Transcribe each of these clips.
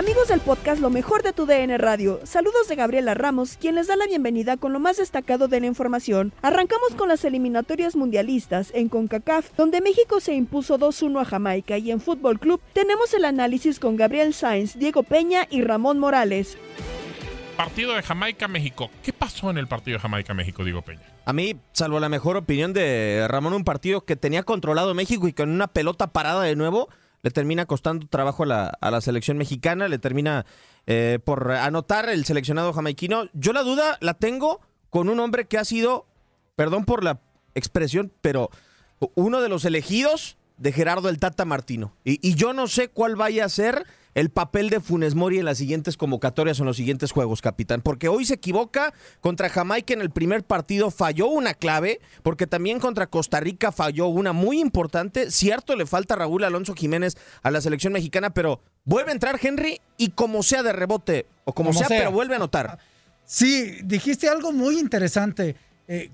Amigos del podcast Lo mejor de tu DN Radio, saludos de Gabriela Ramos, quien les da la bienvenida con lo más destacado de la información. Arrancamos con las eliminatorias mundialistas en CONCACAF, donde México se impuso 2-1 a Jamaica y en Fútbol Club tenemos el análisis con Gabriel Sainz, Diego Peña y Ramón Morales. Partido de Jamaica-México. ¿Qué pasó en el partido de Jamaica-México, Diego Peña? A mí, salvo la mejor opinión de Ramón, un partido que tenía controlado México y con una pelota parada de nuevo, le termina costando trabajo a la, a la selección mexicana, le termina eh, por anotar el seleccionado jamaiquino. Yo la duda la tengo con un hombre que ha sido, perdón por la expresión, pero uno de los elegidos de Gerardo el Tata Martino. Y, y yo no sé cuál vaya a ser el papel de Funes Mori en las siguientes convocatorias o en los siguientes juegos, capitán. Porque hoy se equivoca contra Jamaica en el primer partido, falló una clave, porque también contra Costa Rica falló una muy importante. Cierto, le falta Raúl Alonso Jiménez a la selección mexicana, pero vuelve a entrar Henry y como sea de rebote, o como, Como sea, sea. pero vuelve a anotar. Sí, dijiste algo muy interesante. Eh,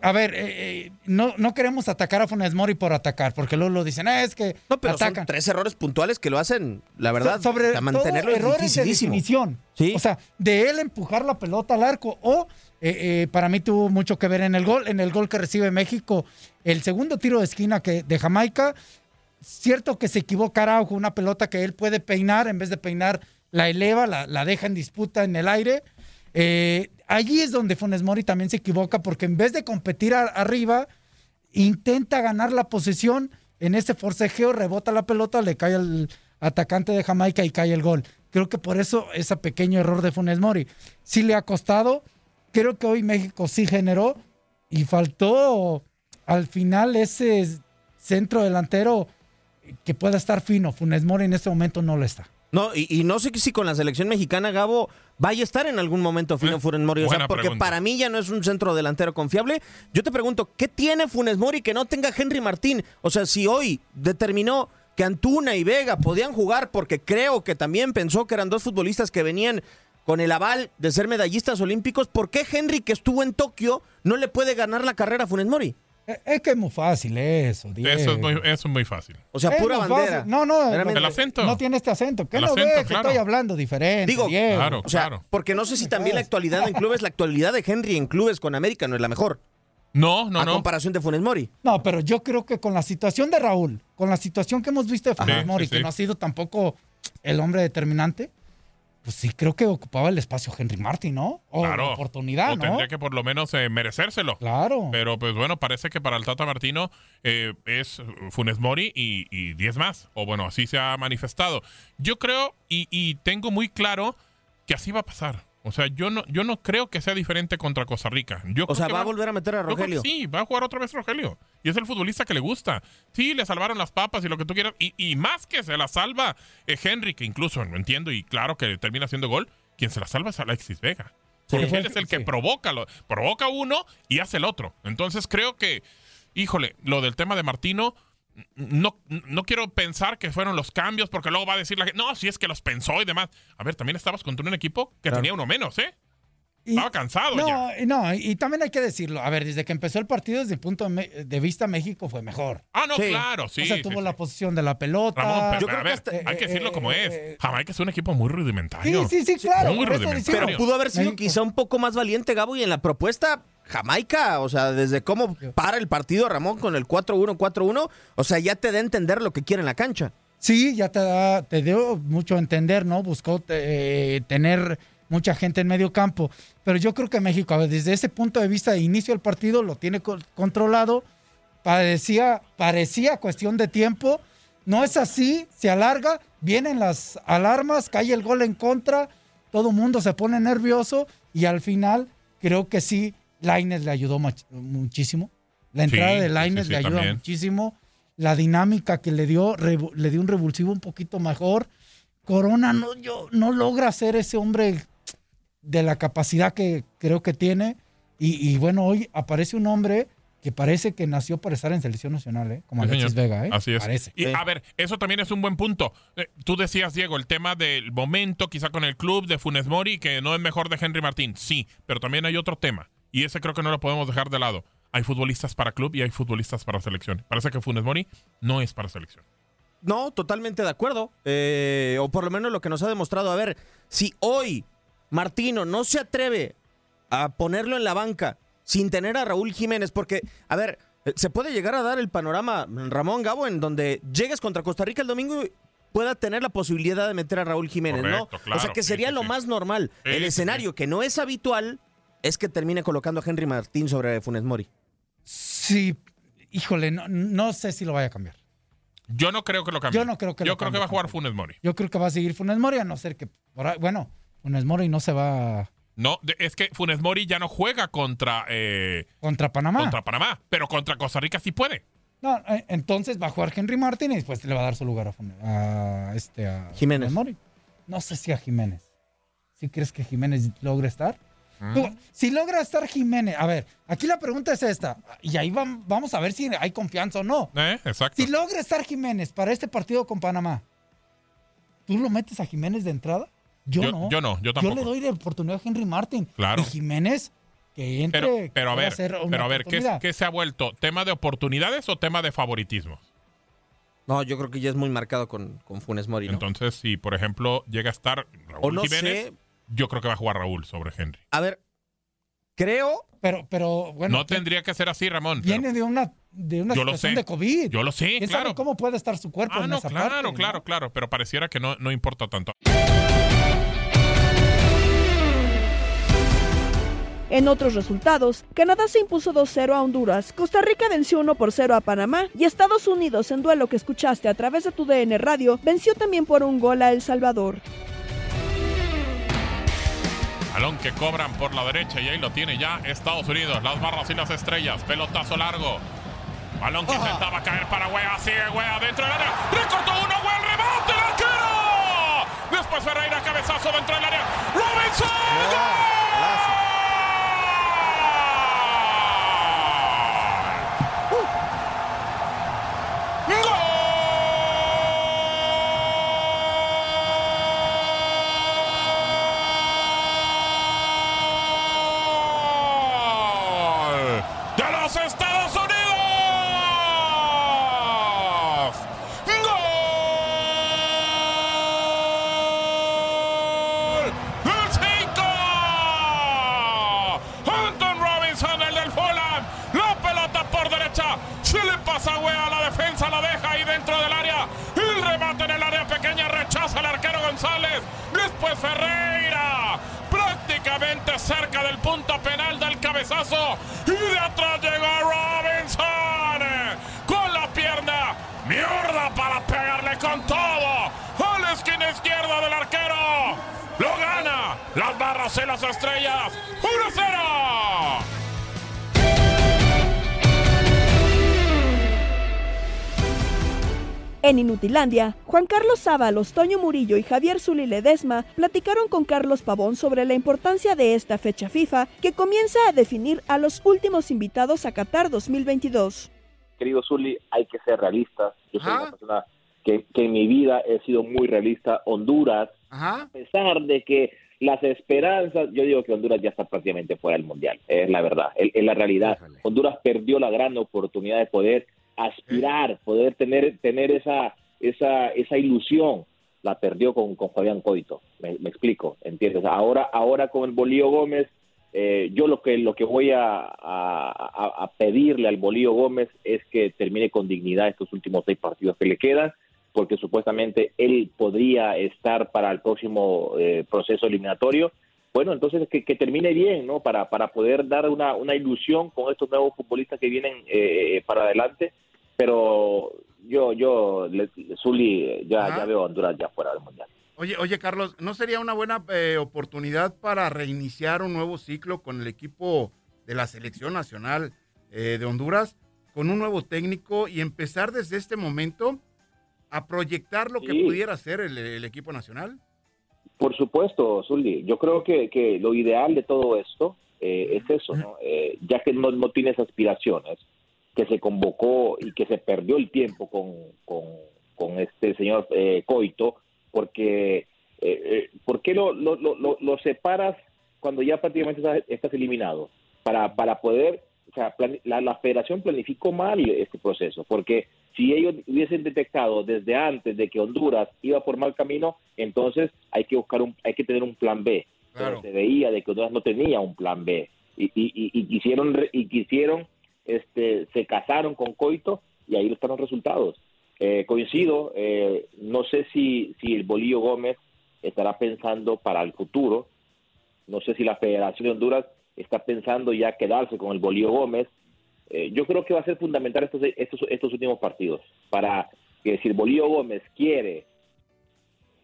a ver, eh, eh, no, no queremos atacar a Funes Mori por atacar, porque luego lo dicen, "Ah, es que No, pero atacan. son tres errores puntuales que lo hacen, la verdad, So- sobre a mantenerlo todo es errores de definición. Sí. O sea, de él empujar la pelota al arco o eh, eh, para mí tuvo mucho que ver en el gol, en el gol que recibe México, el segundo tiro de esquina que de Jamaica. Cierto que se equivoca Araujo, una pelota que él puede peinar, en vez de peinar la eleva, la, la deja en disputa en el aire. Eh, allí es donde Funes Mori también se equivoca porque en vez de competir arriba, intenta ganar la posesión. En ese forcejeo rebota la pelota, le cae al atacante de Jamaica y cae el gol. Creo que por eso ese pequeño error de Funes Mori sí le ha costado. Creo que hoy México sí generó y faltó al final ese centro delantero que pueda estar fino. Funes Mori en este momento no lo está. No, y, y no sé si con la selección mexicana, Gabo, vaya a estar en algún momento Fino Funes Mori. O sea, porque pregunta. para mí ya no es un centro delantero confiable. Yo te pregunto, ¿qué tiene Funes Mori que no tenga Henry Martín? O sea, si hoy determinó que Antuna y Vega podían jugar porque creo que también pensó que eran dos futbolistas que venían con el aval de ser medallistas olímpicos, ¿por qué Henry, que estuvo en Tokio, no le puede ganar la carrera a Funes Mori? Es, es que es muy fácil eso, Diego. Eso es, muy, eso es muy fácil. O sea, Es pura bandera. fácil. No, no. El acento. no tiene este acento. ¿Qué El no acento, ves que estoy hablando diferente? Digo, Diego? Claro, O sea, claro. porque no sé si también la actualidad en clubes, la actualidad de Henry en clubes con América no es la mejor. No, no, a no. comparación de Funes Mori. No, pero yo creo que con la situación de Raúl, con la situación que hemos visto de Funes Ajá. Mori, Sí, que sí. no ha sido tampoco el hombre determinante, pues sí creo que ocupaba el espacio Henry Martin, ¿no? O la oportunidad, O ¿no? tendría que por lo menos eh, merecérselo. Claro. Pero pues bueno, parece que para el Tata Martino eh, es Funes Mori y, y 10 más. O bueno, así se ha manifestado. Yo creo y, y tengo muy claro que así va a pasar. O sea, yo no, yo no creo que sea diferente contra Costa Rica. Yo O sea, va a volver a meter a Rogelio. Sí, va a jugar otra vez Rogelio. Y es el futbolista que le gusta. Sí, le salvaron las papas y lo que tú quieras. Y, y más que se la salva eh, Henry, que incluso, no entiendo, y claro que termina haciendo gol, quien se la salva es Alexis Vega. Porque él es el que- que sí. provoca, lo, provoca uno y hace el otro. Entonces creo que, híjole, lo del tema de Martino, no, no quiero pensar que fueron los cambios, porque luego va a decir la gente, no, si es que los pensó y demás. A ver, también estabas contra un equipo que Claro. tenía uno menos, ¿eh? Y- Estaba cansado no, ya. no, y también hay que decirlo. A ver, desde que empezó el partido, desde el punto de, vista, México fue mejor. Ah, no, Sí. claro, sí. o sea, sí, tuvo sí. la posición de la pelota. Ramón, pero, Yo pero creo a que ver, hasta- hay que decirlo como eh, es. eh, Jamaica es un equipo muy rudimentario. Sí, sí, sí, claro. muy rudimentario. Pero pudo haber sido México. quizá un poco más valiente, Gabo, y en la propuesta Jamaica, o sea, desde cómo para el partido Ramón con el 4-1, 4-1, o sea, ya te da a entender lo que quiere en la cancha. Sí, ya te da, te dio mucho a entender, ¿no? Buscó eh, tener mucha gente en medio campo. Pero yo creo que México, desde ese punto de vista de inicio del partido, lo tiene co- controlado. Parecía, parecía cuestión de tiempo. No es así, se alarga, vienen las alarmas, cae el gol en contra, todo mundo se pone nervioso y al final creo que sí, Laines le ayudó muchísimo. La Sí, entrada de Laines sí, le ayuda también. muchísimo. La dinámica que le dio, le dio un revulsivo un poquito mejor. Corona no, yo, no logra ser ese hombre de la capacidad que creo que tiene. Y, y bueno, hoy aparece un hombre que parece que nació para estar en selección nacional, ¿eh? como Alexis. Vega. ¿eh? Así es. Parece. Y a ver, eso también es un buen punto. Eh, tú decías, Diego, el tema del momento, quizá con el club de Funes Mori, que no es mejor de Henry Martín. Sí, pero también hay otro tema. Y ese creo que no lo podemos dejar de lado. Hay futbolistas para club y hay futbolistas para selección. Parece que Funes Mori no es para selección. No, totalmente de acuerdo. Eh, o por lo menos lo que nos ha demostrado. A ver, si hoy Martino no se atreve a ponerlo en la banca sin tener a Raúl Jiménez, porque, a ver, se puede llegar a dar el panorama, Ramón Gabo, en donde llegues contra Costa Rica el domingo y pueda tener la posibilidad de meter a Raúl Jiménez, Correcto, ¿no? claro, o sea, que sería sí, lo sí. más normal. Sí, el escenario que no es habitual es que termine colocando a Henry Martín sobre Funes Mori. Sí, híjole, no, no sé si lo vaya a cambiar. Yo no creo que lo cambie. Yo no creo que Yo lo creo que cambie va a jugar. Funes Mori. Yo creo que va a seguir Funes Mori, a no ser que, bueno, Funes Mori no se va No, es que Funes Mori ya no juega contra, eh, contra Panamá. contra Panamá, pero contra Costa Rica sí puede. No, eh, entonces va a jugar Henry Martin y después le va a dar su lugar a, Funes- a este a Jiménez. Funes Mori. No sé si a Jiménez. ¿Sí crees que Jiménez logre estar? Mm. Tú, si logra estar Jiménez, a ver, aquí la pregunta es esta, y ahí vam- vamos a ver si hay confianza o no. ¿Eh? Exacto. Si logra estar Jiménez para este partido con Panamá, ¿tú lo metes a Jiménez de entrada? Yo, Yo- no. yo no, yo tampoco. le doy la oportunidad a Henry Martin. Claro. Y Jiménez, que entre. Pero, a ver, pero a ver, ¿qué, se ha vuelto? ¿Tema de oportunidades o tema de favoritismo? No, yo creo que ya es muy marcado con, con Funes Mori, ¿no? Entonces, si por ejemplo llega a estar Raúl O no Jiménez, sé. Yo creo que va a jugar Raúl sobre Henry. A ver, creo Pero, pero, bueno. no tendría que ser así, Ramón. pero Viene de una, de una Yo lo situación sé. de COVID. yo lo sé, ¿Quién claro. sabe cómo puede estar su cuerpo Ah, en no, esa claro, parte, claro, ¿no? claro, pero pareciera que no, no importa tanto. En otros resultados, Canadá se impuso 2-0 a Honduras, Costa Rica venció 1 por 0 a Panamá y Estados Unidos, en duelo que escuchaste a través de tu DN Radio, venció también por un gol a El Salvador. Balón que cobran por la derecha y ahí lo tiene ya Estados Unidos. Las barras y las estrellas. Pelotazo largo. Balón que intentaba caer para Wea. Sigue Wea dentro del área. Recortó uno. Wea el rebote. El arquero. Después Ferreira. Cabezazo dentro del área. Robinson. ¡Gol! Inutilandia, Juan Carlos Sábalos, Toño Murillo y Javier Zuli Ledesma platicaron con Carlos Pavón sobre la importancia de esta fecha FIFA que comienza a definir a los últimos invitados a Qatar 2022. Querido Zuli, hay que ser realistas. Yo soy una persona que, que en mi vida he sido muy realista. Honduras, a pesar de que las esperanzas, yo digo que Honduras ya está prácticamente fuera del Mundial, es la verdad, es, la realidad. Honduras perdió la gran oportunidad de poder aspirar, poder tener, tener esa, esa, esa ilusión, la perdió con, con Fabián Coito, me, explico, ¿entiendes? Ahora, ahora con el Bolío Gómez, eh, yo lo que, lo que voy a, a, pedirle al Bolío Gómez es que termine con dignidad estos últimos seis partidos que le quedan, porque supuestamente él podría estar para el próximo eh, proceso eliminatorio. Bueno, entonces que, que, termine bien, ¿no? Para, para poder dar una, una ilusión con estos nuevos futbolistas que vienen eh, para adelante. Pero yo, yo, Zuli, ya, ya veo a Honduras ya fuera del Mundial. Oye, oye, Carlos, ¿no sería una buena eh, oportunidad para reiniciar un nuevo ciclo con el equipo de la selección nacional eh, de Honduras, con un nuevo técnico y empezar desde este momento a proyectar lo que pudiera ser el, el equipo nacional? Por supuesto, Zully. Yo creo que, que lo ideal de todo esto eh, es eso, ¿no? Eh, ya que no, no tienes aspiraciones, que se convocó y que se perdió el tiempo con, con, con este señor eh, Coito, porque eh, eh, ¿por qué lo, lo, lo, lo- separas cuando ya prácticamente estás, estás eliminado? Para, para poder, o sea, plan- la, la federación planificó mal este proceso, porque si ellos hubiesen detectado desde antes de que Honduras iba por mal camino, entonces hay que buscar un, hay que tener un plan B. Pero se veía de que Honduras no tenía un plan B y, y, y- y quisieron y quisieron, este, se casaron con Coito y ahí están los resultados. Eh, coincido, eh, no sé si si el Bolillo Gómez estará pensando para el futuro, no sé si la Federación de Honduras está pensando ya quedarse con el Bolillo Gómez. Eh, yo creo que va a ser fundamental estos, estos, estos últimos partidos para que si el Bolillo Gómez quiere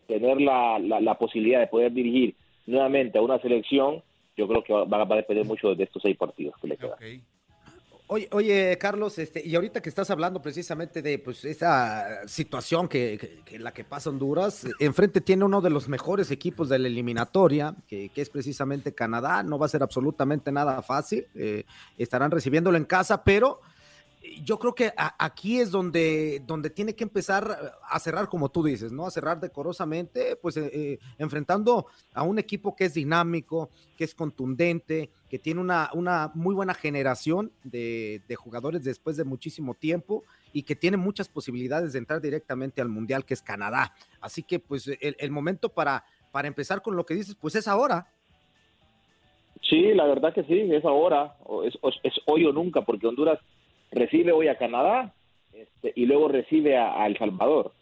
tener la, la, la posibilidad de poder dirigir nuevamente a una selección, yo creo que va, va a depender mucho de estos seis partidos que le quedan. Oye, oye, Carlos, este, y ahorita que estás hablando precisamente de pues esa situación que, la que pasa Honduras, enfrente tiene uno de los mejores equipos de la eliminatoria, que, es precisamente Canadá, no va a ser absolutamente nada fácil, eh, estarán recibiéndolo en casa, pero yo creo que aquí es donde, donde tiene que empezar a cerrar, como tú dices, ¿no? A cerrar decorosamente, pues eh, eh, enfrentando a un equipo que es dinámico, que es contundente, que tiene una, una muy buena generación de, de jugadores después de muchísimo tiempo y que tiene muchas posibilidades de entrar directamente al Mundial, que es Canadá. Así que, pues, el, momento para, para empezar con lo que dices, pues es ahora. Sí, la verdad que sí, es ahora, es hoy o nunca, porque Honduras recibe hoy a Canadá este, y luego recibe a, a El Salvador.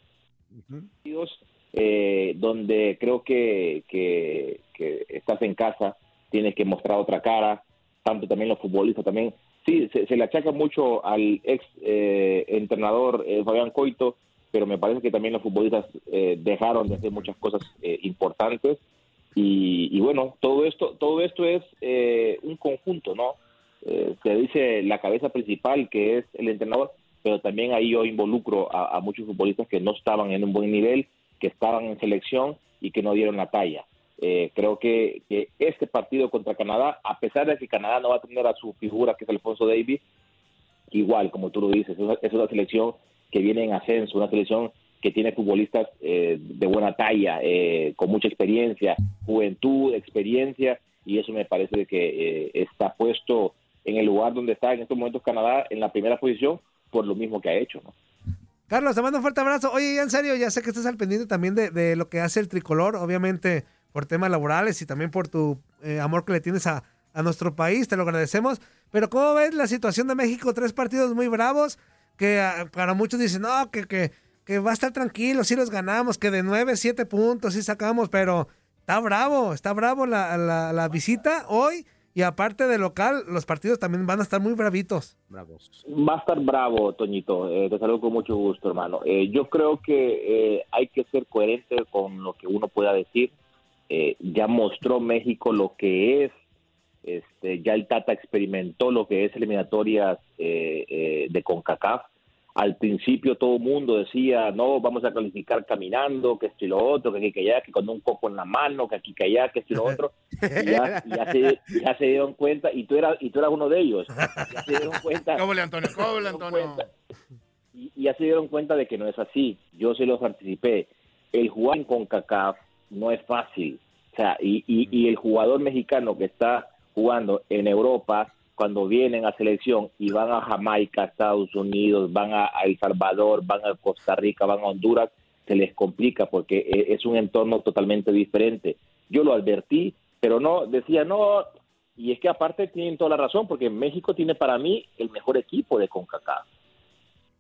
Eh, donde creo que, que, que estás en casa, tienes que mostrar otra cara, tanto también los futbolistas también. Sí, se, se le achaca mucho al ex eh, entrenador eh, Fabián Coito, pero me parece que también los futbolistas eh, dejaron de hacer muchas cosas eh, importantes y, y bueno, todo esto, todo esto es eh, un conjunto, ¿no? Eh, se dice la cabeza principal que es el entrenador, pero también ahí yo involucro a, a muchos futbolistas que no estaban en un buen nivel, que estaban en selección y que no dieron la talla. Eh, creo que, que este partido contra Canadá, a pesar de que Canadá no va a tener a su figura, que es Alfonso Davis, igual, como tú lo dices, es una, es una selección que viene en ascenso, una selección que tiene futbolistas eh, de buena talla, eh, con mucha experiencia, juventud, experiencia, y eso me parece que eh, está puesto en el lugar donde está en estos momentos Canadá, en la primera posición, por lo mismo que ha hecho. ¿no? Carlos, te mando un fuerte abrazo. Oye, ya en serio, ya sé que estás al pendiente también de, de lo que hace el tricolor, obviamente por temas laborales y también por tu eh, amor que le tienes a, a nuestro país, te lo agradecemos. Pero ¿cómo ves la situación de México? Tres partidos muy bravos. que ah, para muchos dicen, no, que, que, que va a estar tranquilo, sí los ganamos, que de 9, 7 puntos sí sacamos, pero está bravo, está bravo la, la, la visita hoy y aparte de local, los partidos también van a estar muy bravitos. Bravos. Va a estar bravo, Toñito. Eh, te saludo con mucho gusto, hermano. Eh, yo creo que eh, hay que ser coherente con lo que uno pueda decir. Eh, ya mostró México lo que es. Este, ya el Tata experimentó lo que es eliminatorias eh, eh, de CONCACAF. Al principio todo el mundo decía, no, vamos a calificar caminando, que esto y lo otro, que aquí, que allá, que con un coco en la mano, que aquí, que allá, que esto y lo otro. Y ya, ya se, ya se dieron cuenta, y tú, eras, y tú eras uno de ellos. Ya se dieron cuenta. Cóbele, Antonio, cóbele, Antonio. y, y ya se dieron cuenta de que no es así. Yo se los anticipé. El jugar con CACAF no es fácil. O sea, y, y, y el jugador mexicano que está jugando en Europa, cuando vienen a selección y van a Jamaica, Estados Unidos, van a, El Salvador, van a Costa Rica, van a Honduras, se les complica porque e- es un entorno totalmente diferente. Yo lo advertí, pero no, decía, no, y es que aparte tienen toda la razón, porque México tiene para mí el mejor equipo de CONCACAF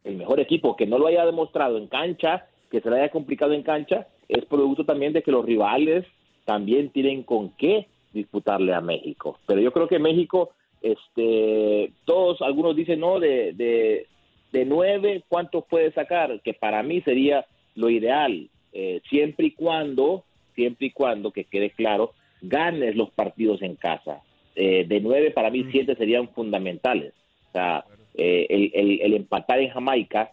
el mejor equipo que no lo haya demostrado en cancha, que se le haya complicado en cancha, es producto también de que los rivales también tienen con qué disputarle a México. Pero yo creo que México, este, todos, algunos dicen, no, de, de, de nueve, ¿cuántos puede sacar? Que para mí sería lo ideal, eh, siempre y cuando, siempre y cuando, que quede claro, ganes los partidos en casa. Eh, de nueve, para mí, siete serían fundamentales. O sea, eh, el, el- el empatar en Jamaica,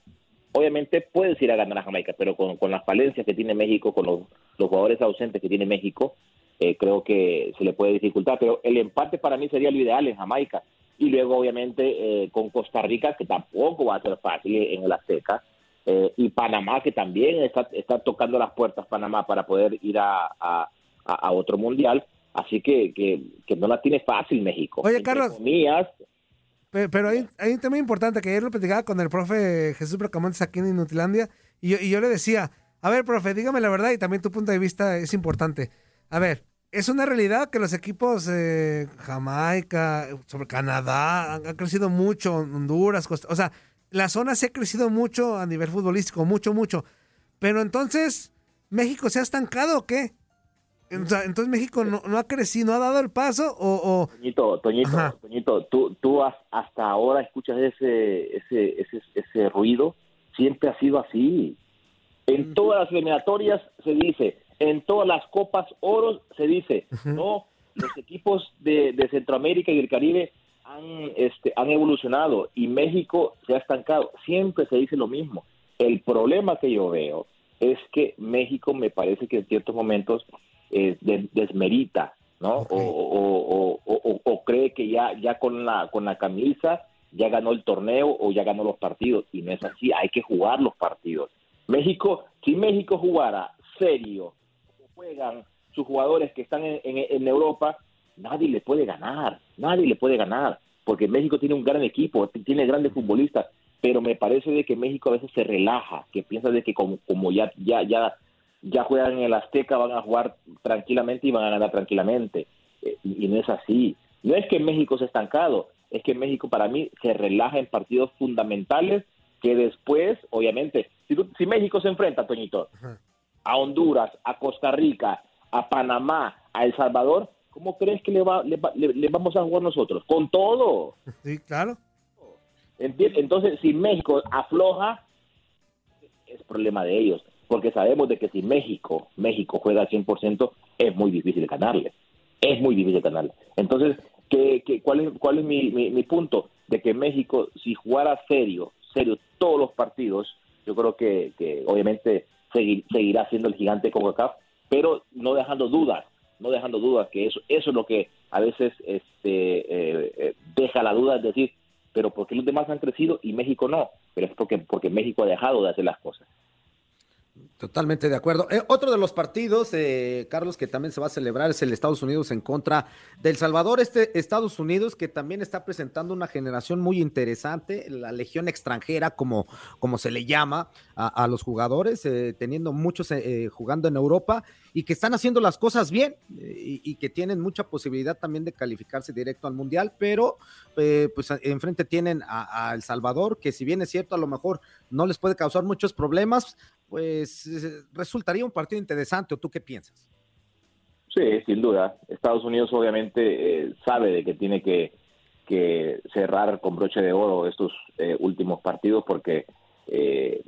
obviamente puedes ir a ganar a Jamaica, pero con, con las falencias que tiene México, con los, los jugadores ausentes que tiene México, eh, creo que se le puede dificultar. Pero el empate para mí sería lo ideal en Jamaica. Y luego, obviamente, eh, con Costa Rica, que tampoco va a ser fácil en el Azteca. eh, y Panamá, que también está, está tocando las puertas Panamá para poder ir a, a- otro mundial. Así que, que, que no la tiene fácil México. Oye, Entre Carlos. comillas, Pe- Pero hay, hay un tema importante que ayer lo platicaba con el profe Jesús Bracamontes aquí en Inutilandia y yo, y yo le decía, a ver, profe, dígame la verdad y también tu punto de vista es importante. A ver, es una realidad que los equipos eh, Jamaica, sobre Canadá, han, han crecido mucho, Honduras, Costa- o sea, la zona se ha crecido mucho a nivel futbolístico, mucho, mucho. Pero entonces, ¿México se ha estancado o qué? O sea, entonces México no, no ha crecido, no ha dado el paso o... o- Toñito, Toñito, Ajá. Toñito, tú, tú has- hasta ahora escuchas ese, ese, ese, ese ruido, siempre ha sido así. En todas las eliminatorias se dice, en todas las copas oros se dice, no, los equipos de, de Centroamérica y del Caribe han, este, han evolucionado y México se ha estancado. Siempre se dice lo mismo. El problema que yo veo es que México me parece que en ciertos momentos eh, de- desmerita, ¿no? O, o- o- o- cree que ya, ya con la con la camisa ya ganó el torneo o ya ganó los partidos y no es así. Hay que jugar los partidos. México, si México jugara serio, juegan sus jugadores que están en, en- Europa, nadie le puede ganar, nadie le puede ganar, porque México tiene un gran equipo, tiene grandes futbolistas, pero me parece de que México a veces se relaja, que piensa de que como, como ya, ya, juegan en el Azteca, van a jugar tranquilamente y van a ganar tranquilamente. Eh, y, y no es así. No es que México se ha estancado, es que México para mí se relaja en partidos fundamentales que después, obviamente, si, tú- si México se enfrenta, Toñito, a Honduras, a Costa Rica, a Panamá, a El Salvador, ¿cómo crees que le, va, le, le- le vamos a jugar nosotros? Con todo. Sí, claro. Entonces, si México afloja, es problema de ellos, porque sabemos de que si México, México juega al 100%, es muy difícil ganarle. Es muy difícil ganarle. Entonces, ¿qué, qué- cuál es, cuál es mi, mi- mi punto? De que México, si jugara serio, serio todos los partidos, yo creo que, que obviamente segui- seguirá siendo el gigante con CACAF, pero no dejando dudas, no dejando dudas, que eso, eso es lo que a veces este, eh, eh, deja la duda, es decir, pero ¿por qué los demás han crecido y México no? Pero es porque, porque México ha dejado de hacer las cosas. Totalmente de acuerdo. Eh, otro de los partidos, eh, Carlos, que también se va a celebrar es el Estados Unidos en contra del Salvador. Este Estados Unidos que también está presentando una generación muy interesante, la legión extranjera, como, como se le llama a, los jugadores, eh, teniendo muchos eh, jugando en Europa y que están haciendo las cosas bien y, y, que tienen mucha posibilidad también de calificarse directo al Mundial, pero pues enfrente tienen a, a El Salvador, que si bien es cierto, a lo mejor no les puede causar muchos problemas, pues resultaría un partido interesante, ¿o tú qué piensas? Sí, sin duda. Estados Unidos obviamente eh, sabe de que tiene que, que, cerrar con broche de oro estos eh, últimos partidos porque eh,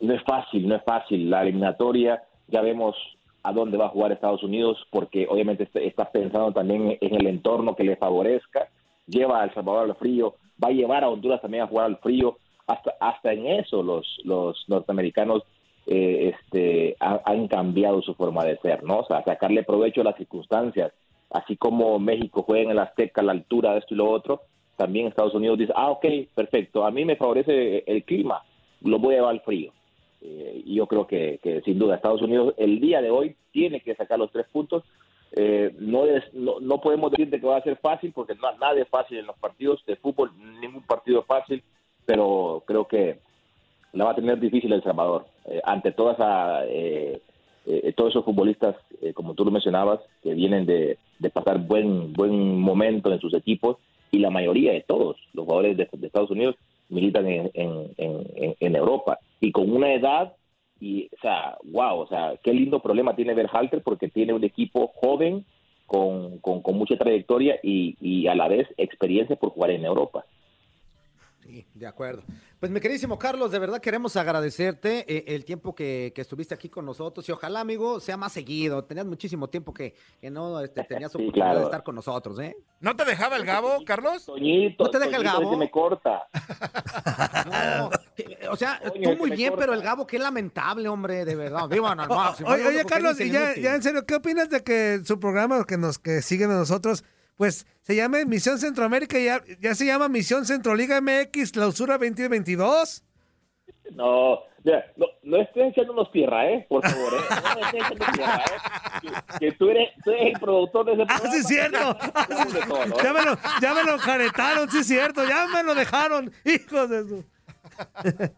no es fácil, no es fácil. La eliminatoria, ya vemos a dónde va a jugar Estados Unidos porque obviamente está pensando también en el entorno que le favorezca. Lleva a El Salvador al frío, va a llevar a Honduras también a jugar al frío hasta, hasta en eso los, los norteamericanos eh, este, ha, han cambiado su forma de ser, ¿no? Sea, sacarle provecho a las circunstancias, así como México juega en el Azteca a la altura de esto y lo otro, también Estados Unidos dice, ah, ok, perfecto, a mí me favorece el clima, lo voy a llevar al frío. Eh, yo creo que, sin duda Estados Unidos el día de hoy tiene que sacar los tres puntos. Eh, no, no, no podemos decir que va a ser fácil porque no, nada es fácil en los partidos de fútbol, ningún partido es fácil pero creo que la va a tener difícil El Salvador. Eh, ante toda esa, eh, eh, todos esos futbolistas, eh, como tú lo mencionabas, que vienen de, de, pasar buen, buen momento en sus equipos, y la mayoría de todos los jugadores de, Estados Unidos militan en, en, en, en, Europa. Y con una edad, y, o sea, wow, o sea, qué lindo problema tiene Berhalter porque tiene un equipo joven con, con, con mucha trayectoria y, y a la vez experiencia por jugar en Europa. Sí, de acuerdo. Pues mi queridísimo Carlos, de verdad queremos agradecerte eh, el tiempo que, que, estuviste aquí con nosotros y ojalá, amigo, sea más seguido. Tenías muchísimo tiempo que, que no este, tenías sí, oportunidad claro. de estar con nosotros, ¿eh? ¿No te dejaba el Gabo, Carlos? Toñito, ¿No te deja Toñito, el Gabo? me corta. no, o sea, Toño, tú muy bien, corta. pero el Gabo, qué lamentable, hombre, de verdad. Vivan al máximo. Oye, oye Carlos, y ya, ya en serio, ¿qué opinas de que su programa que nos que siguen a nosotros, pues se llame Misión Centroamérica y ya, ya se llama Misión Centroliga MX Clausura 2022? No, mira, no, no estés echándonos tierra, ¿eh? Por favor, ¿eh? No estés echándonos tierra, ¿eh? Que, que tú, eres, tú eres el productor de ese programa. Ah, sí, es cierto. Ya me lo, ya me lo jaretaron, sí, es cierto. Ya me lo dejaron, hijos de su.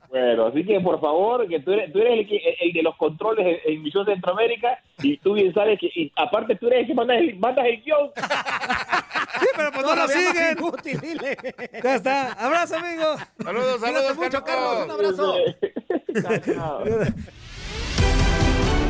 Bueno, así que por favor, que tú eres, tú eres el, que- el de los controles en, en Misión Centroamérica y tú bien sabes que, y aparte tú eres el que mandas el, mandas el guion. Sí, pero pues no lo siguen. inútil, dile. Ya está. Abrazo, amigo. Saludos, Cuídate saludos, mucho, Carlos. Carlos. Un abrazo. Chao, chao.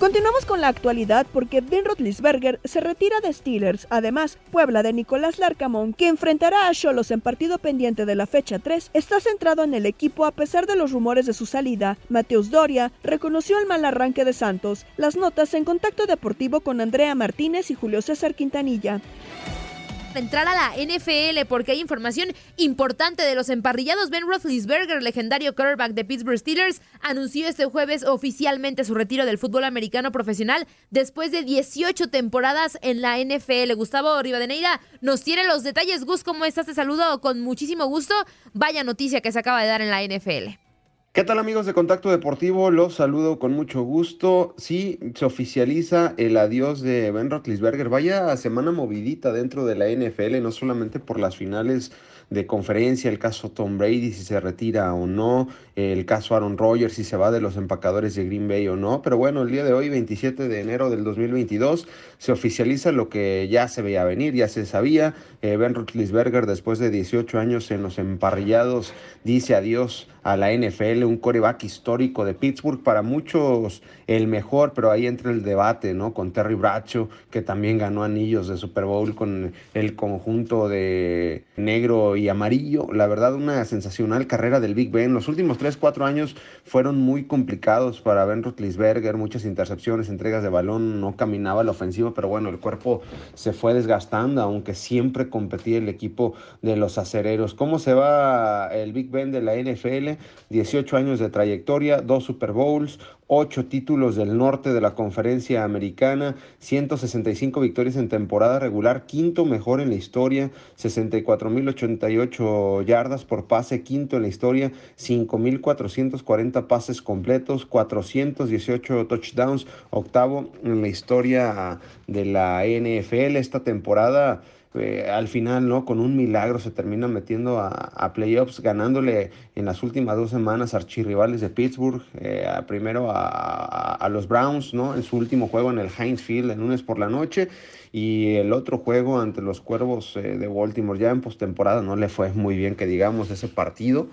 Continuamos con la actualidad porque Ben Roethlisberger se retira de Steelers. Además, Puebla de Nicolás Larcamón, que enfrentará a Cholos en partido pendiente de la fecha 3, está centrado en el equipo a pesar de los rumores de su salida. Mateus Doria reconoció el mal arranque de Santos. Las notas en contacto deportivo con Andrea Martínez y Julio César Quintanilla. Entrar a la NFL porque hay información importante de los emparrillados. Ben Roethlisberger, legendario quarterback de Pittsburgh Steelers, anunció este jueves oficialmente su retiro del fútbol americano profesional después de 18 temporadas en la NFL. Gustavo Rivadeneira nos tiene los detalles. Gus, ¿cómo estás? Te saludo con muchísimo gusto. Vaya noticia que se acaba de dar en la NFL. ¿Qué tal amigos de Contacto Deportivo? Los saludo con mucho gusto. Sí, se oficializa el adiós de Ben Roethlisberger. Vaya semana movidita dentro de la NFL, no solamente por las finales de conferencia, el caso Tom Brady, si se retira o no, el caso Aaron Rodgers, si se va de los empacadores de Green Bay o no. Pero bueno, el día de hoy, 27 de enero del 2022, se oficializa lo que ya se veía venir, ya se sabía. Eh, ben Roethlisberger, después de 18 años en los emparrillados, dice adiós a la NFL, un coreback histórico de Pittsburgh, para muchos el mejor, pero ahí entra el debate, ¿no? Con Terry Bradshaw, que también ganó anillos de Super Bowl con el conjunto de negro y amarillo. La verdad, una sensacional carrera del Big Ben. Los últimos 3, 4 años fueron muy complicados para Ben Roethlisberger, muchas intercepciones, entregas de balón, no caminaba la ofensiva, pero bueno, el cuerpo se fue desgastando, aunque siempre competía el equipo de los acereros. ¿Cómo se va el Big Ben de la NFL? 18 años de trayectoria, dos Super Bowls, 8 títulos del norte de la conferencia americana, 165 victorias en temporada regular, quinto mejor en la historia, 64.088 yardas por pase, quinto en la historia, 5.440 pases completos, 418 touchdowns, octavo en la historia de la NFL esta temporada. Eh, al final, ¿no? Con un milagro se termina metiendo a, playoffs, ganándole en las últimas dos semanas archirrivales de Pittsburgh, eh, primero a, a, los Browns, ¿no? En su último juego en el Heinz Field el lunes por la noche y el otro juego ante los Cuervos eh, de Baltimore ya en postemporada no le fue muy bien que digamos ese partido,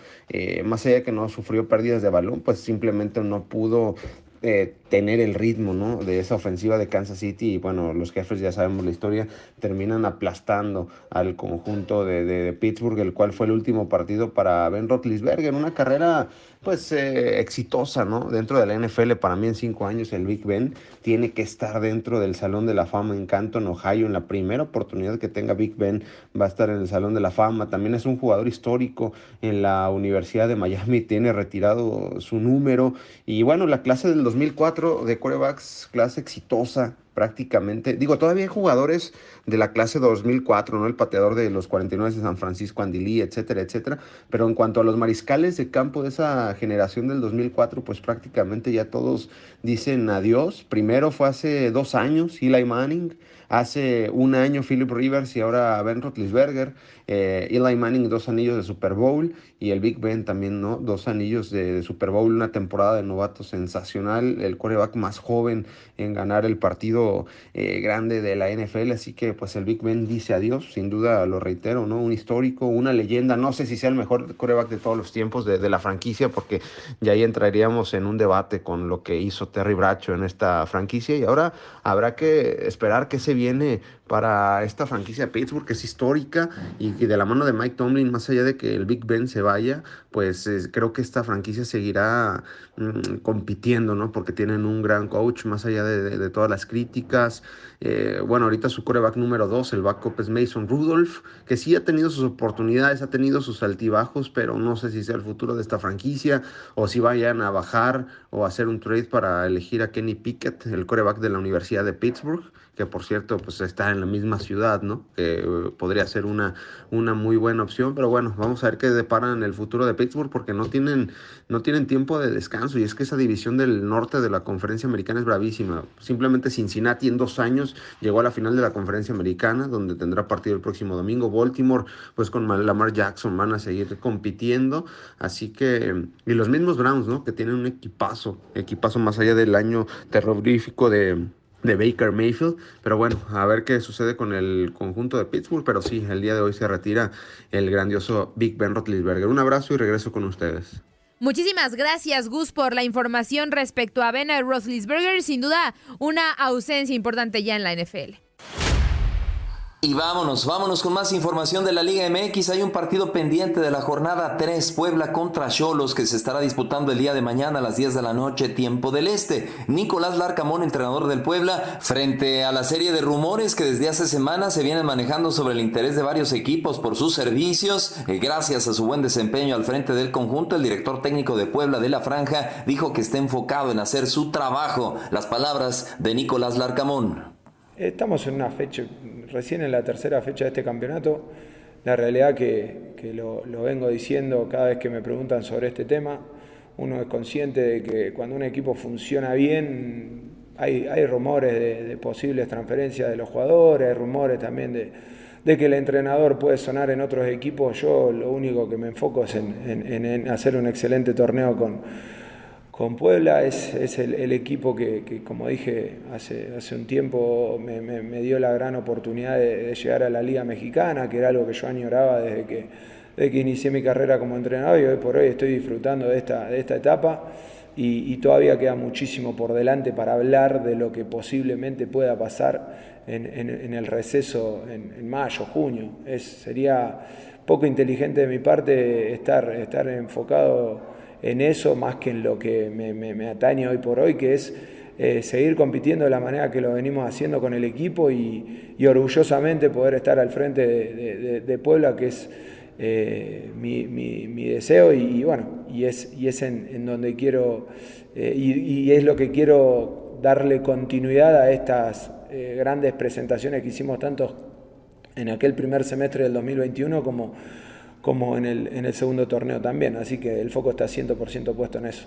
más allá de que no sufrió pérdidas de balón, pues simplemente no pudo eh, tener el ritmo ¿no? de esa ofensiva de Kansas City y bueno, los jefes ya sabemos la historia, terminan aplastando al conjunto de, de, Pittsburgh, el cual fue el último partido para Ben Roethlisberger, una carrera pues eh, exitosa, ¿no? Dentro de la NFL, para mí en cinco años el Big Ben tiene que estar dentro del Salón de la Fama en Canton, Ohio, en la primera oportunidad que tenga Big Ben va a estar en el Salón de la Fama, también es un jugador histórico en la Universidad de Miami, tiene retirado su número y bueno, la clase del 2004 de quarterbacks, clase exitosa, prácticamente. Digo, todavía hay jugadores de la clase 2004, ¿no? El pateador de los 49 de San Francisco, Andy etcétera, etcétera. Pero en cuanto a los mariscales de campo de esa generación del 2004, pues prácticamente ya todos dicen adiós. Primero fue hace dos años, Eli Manning. Hace un año Philip Rivers y ahora Ben Roethlisberger. Eh, Eli Manning dos anillos de Super Bowl y el Big Ben también, ¿no? Dos anillos de, Super Bowl, una temporada de novato sensacional, el coreback más joven en ganar el partido eh, grande de la NFL, así que pues el Big Ben dice adiós, sin duda lo reitero, ¿no? Un histórico, una leyenda, no sé si sea el mejor coreback de todos los tiempos de, de la franquicia, porque ya ahí entraríamos en un debate con lo que hizo Terry Bracho en esta franquicia y ahora habrá que esperar que se viene para esta franquicia de Pittsburgh, que es histórica y, de la mano de Mike Tomlin, más allá de que el Big Ben se vaya, pues creo que esta franquicia seguirá mm, compitiendo, ¿no? Porque tienen un gran coach, más allá de, todas las críticas. Eh, bueno, ahorita su coreback número dos, el backup es Mason Rudolph, que sí ha tenido sus oportunidades, ha tenido sus altibajos, pero no sé si sea el futuro de esta franquicia o si vayan a bajar o hacer un trade para elegir a Kenny Pickett, el coreback de la Universidad de Pittsburgh que por cierto pues está en la misma ciudad, ¿no? Que eh, podría ser una, una muy buena opción, pero bueno, vamos a ver qué deparan en el futuro de Pittsburgh porque no tienen, no tienen tiempo de descanso y es que esa división del norte de la conferencia americana es bravísima. Simplemente Cincinnati en dos años llegó a la final de la conferencia americana donde tendrá partido el próximo domingo. Baltimore pues con Lamar Jackson van a seguir compitiendo, así que y los mismos Browns, ¿no? Que tienen un equipazo, equipazo más allá del año terrorífico de de Baker Mayfield. Pero bueno, a ver qué sucede con el conjunto de Pittsburgh. Pero sí, el día de hoy se retira el grandioso Big Ben Roethlisberger. Un abrazo y regreso con ustedes. Muchísimas gracias, Gus, por la información respecto a Ben Roethlisberger. Sin duda, una ausencia importante ya en la NFL. Y vámonos, vámonos con más información de la Liga MX. Hay un partido pendiente de la jornada 3, Puebla contra Cholos, que se estará disputando el día de mañana a las 10 de la noche, tiempo del este. Nicolás Larcamón, entrenador del Puebla, frente a la serie de rumores que desde hace semanas se vienen manejando sobre el interés de varios equipos por sus servicios. Eh, gracias a su buen desempeño al frente del conjunto, el director técnico de Puebla de la Franja dijo que está enfocado en hacer su trabajo. Las palabras de Nicolás Larcamón. Estamos en una fecha, recién en la tercera fecha de este campeonato. La realidad que, que lo, vengo diciendo cada vez que me preguntan sobre este tema. uno es consciente de que cuando un equipo funciona bien, hay, hay rumores de, posibles transferencias de los jugadores, hay rumores también de, de que el entrenador puede sonar en otros equipos. Yo lo único que me enfoco es en- en hacer un excelente torneo con, con Puebla. Es, es el, equipo que, como dije hace, hace un tiempo, me, dio la gran oportunidad de, llegar a la Liga Mexicana, que era algo que yo añoraba desde que, desde que inicié mi carrera como entrenador y hoy por hoy estoy disfrutando de esta, de esta etapa. Y, todavía queda muchísimo por delante para hablar de lo que posiblemente pueda pasar en, en- en el receso en, en mayo, junio. Es, sería poco inteligente de mi parte estar, estar enfocado en eso más que en lo que me, atañe hoy por hoy, que es eh, seguir compitiendo de la manera que lo venimos haciendo con el equipo y, orgullosamente poder estar al frente de, Puebla, que es eh, mi, deseo y, bueno, y es, y es en, donde quiero, eh, y, y es lo que quiero darle continuidad a estas grandes presentaciones que hicimos tanto en aquel primer semestre del 2021 como, como en, el, en el segundo torneo también. Así que el foco está 100% puesto en eso.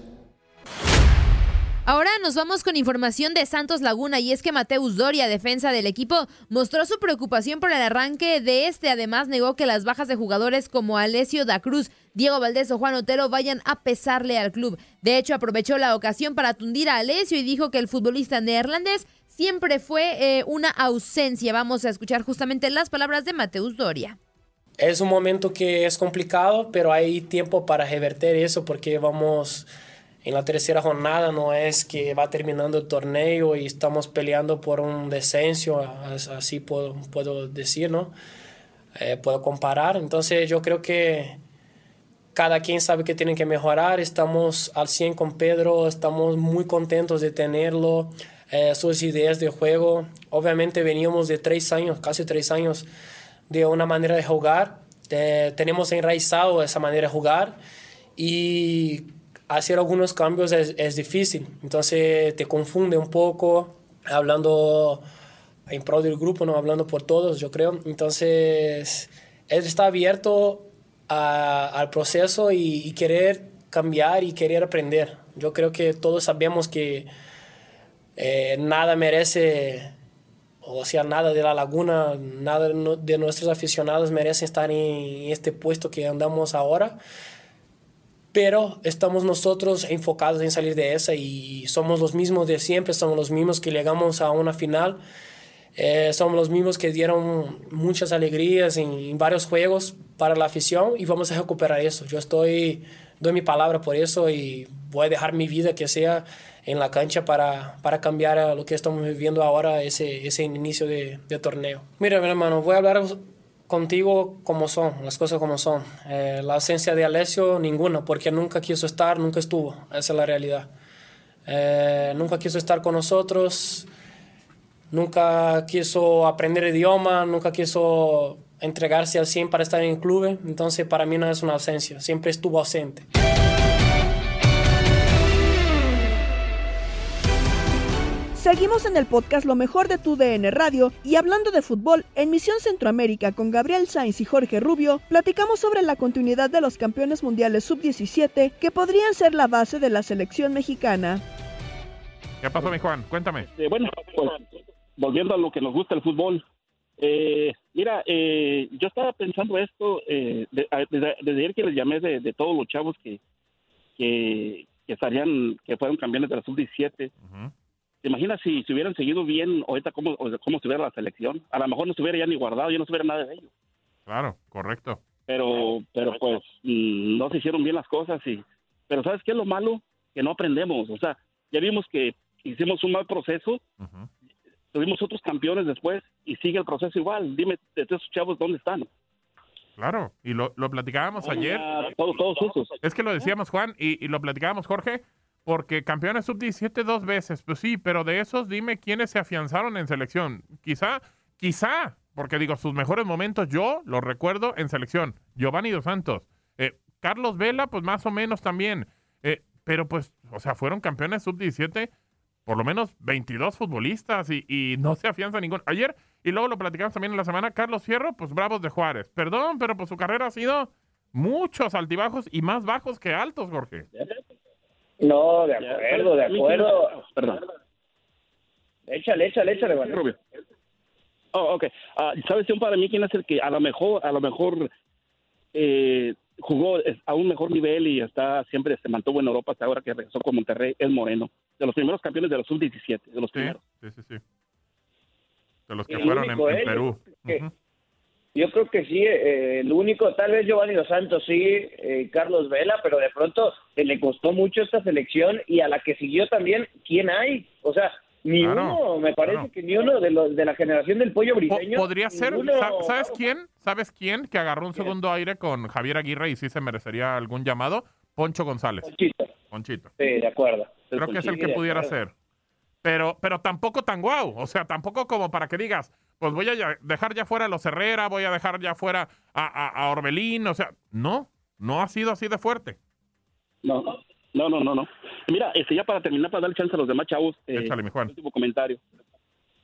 Ahora nos vamos con información de Santos Laguna y es que Mateus Doria, defensa del equipo, mostró su preocupación por el arranque de este. Además, negó que las bajas de jugadores como Alessio da Cruz, Diego Valdés o Juan Otero vayan a pesarle al club. De hecho, aprovechó la ocasión para tundir a Alessio y dijo que el futbolista neerlandés siempre fue eh, una ausencia. Vamos a escuchar justamente las palabras de Mateus Doria. Es un momento que es complicado, pero hay tiempo para revertir eso porque vamos en la tercera jornada, no es que va terminando el torneo y estamos peleando por un descenso, as- así puedo, puedo decir, ¿no? Eh, puedo comparar. Entonces yo creo que cada quien sabe que tiene que mejorar. Estamos al 100 con Pedro, estamos muy contentos de tenerlo, eh, sus ideas de juego. Obviamente veníamos de tres años, casi tres años, de una manera de jugar. Tenemos enraizado esa manera de jugar y hacer algunos cambios es, difícil. Entonces te confunde un poco, hablando en pro del grupo, no hablando por todos, yo creo. Entonces, él está abierto al proceso y, y querer cambiar y querer aprender. Yo creo que todos sabemos que eh, nada merece, o sea, nada de la laguna, nada de nuestros aficionados merece estar en este puesto que andamos ahora pero estamos nosotros enfocados en salir de esa y somos los mismos de siempre, somos los mismos que llegamos a una final, eh, somos los mismos que dieron muchas alegrías en varios juegos para la afición y vamos a recuperar eso. Yo estoy, doy mi palabra por eso y voy a dejar mi vida que sea en la cancha para, para cambiar a lo que estamos viviendo ahora, ese, ese inicio de, de torneo. Mira, mi hermano, voy a hablar contigo como son, las cosas como son. Eh, la ausencia de Alessio, ninguna, porque nunca quiso estar, nunca estuvo. Esa es la realidad. Eh, nunca quiso estar con nosotros, nunca quiso aprender idioma, nunca quiso entregarse al 100 para estar en el club. Entonces, para mí no es una ausencia, siempre estuvo ausente. Seguimos en el podcast Lo mejor de tu DN Radio y hablando de fútbol, en Misión Centroamérica con Gabriel Sainz y Jorge Rubio, platicamos sobre la continuidad de los campeones mundiales sub-17 que podrían ser la base de la selección mexicana. ¿Qué pasó, mi Juan? Cuéntame. Eh, bueno, pues volviendo a lo que nos gusta el fútbol. eh, mira, eh, yo estaba pensando esto eh, de- desde, desde ayer que les llamé de, de todos los chavos que, que, que estarían, que fueron campeones de la sub-17. ¿Te imaginas si se hubieran seguido bien ahorita cómo, cómo estuviera la selección? A lo mejor no estuviera ya ni guardado, ya no estuviera nada de ellos. Claro, correcto. Pero, pero pues mm, no se hicieron bien las cosas y, pero ¿sabes qué es lo malo? Que no aprendemos. O sea, ya vimos que hicimos un mal proceso, tuvimos otros campeones después y sigue el proceso igual. Dime, de esos chavos, ¿dónde están? Claro, y lo, lo platicábamos ayer. Todos, todos sucios. Es que lo decíamos, Juan, y, y lo platicábamos, Jorge, porque campeones sub-17 dos veces. Pues sí, pero de esos, dime quiénes se afianzaron en selección. Quizá, quizá, porque digo, sus mejores momentos yo los recuerdo en selección. Giovanni Dos Santos. Eh, Carlos Vela, pues más o menos también. Eh, pero pues, o sea, fueron campeones sub-17 por lo menos 22 futbolistas y, y no se afianza ningún. Ayer, y luego lo platicamos también en la semana, Carlos Fierro, pues Bravos de Juárez. Perdón, pero pues su carrera ha sido muchos altibajos y más bajos que altos, Jorge. No, de acuerdo, de acuerdo. Perdón. Échale, échale, échale, Juan. Rubio. Oh, ok. Ah, ¿Sabes un para mí quién es el que a lo mejor, a lo mejor eh, jugó a un mejor nivel y está siempre se mantuvo en Europa hasta ahora que regresó con Monterrey? Es Moreno, de los primeros campeones de los sub-17, de los primeros. Sí, sí, sí. De los que El fueron en, en. Perú. Que-. Yo creo que sí, eh, el único, tal vez Giovanni Dos Santos sí, eh, Carlos Vela, pero de pronto se le costó mucho esta selección y a la que siguió también, ¿quién hay? O sea, ni uno, me parece que ni uno de los de la generación del pollo Po- briseño. Podría ser, ¿sabes quién? ¿Sabes quién? Que agarró un segundo aire con Javier Aguirre y sí se merecería algún llamado. Poncho González. Ponchito. Ponchito. Sí, de acuerdo. Creo que es el que pudiera ser. Pero, pero tampoco tan guau. O sea, tampoco como para que digas, pues voy a dejar ya fuera a los Herrera, voy a dejar ya fuera a, a- a Orbelín. O sea, no, no ha sido así de fuerte. No, no, no, no, no. Mira, este, ya para terminar, para dar chance a los demás chavos, eh, Échale, mi Juan. último comentario.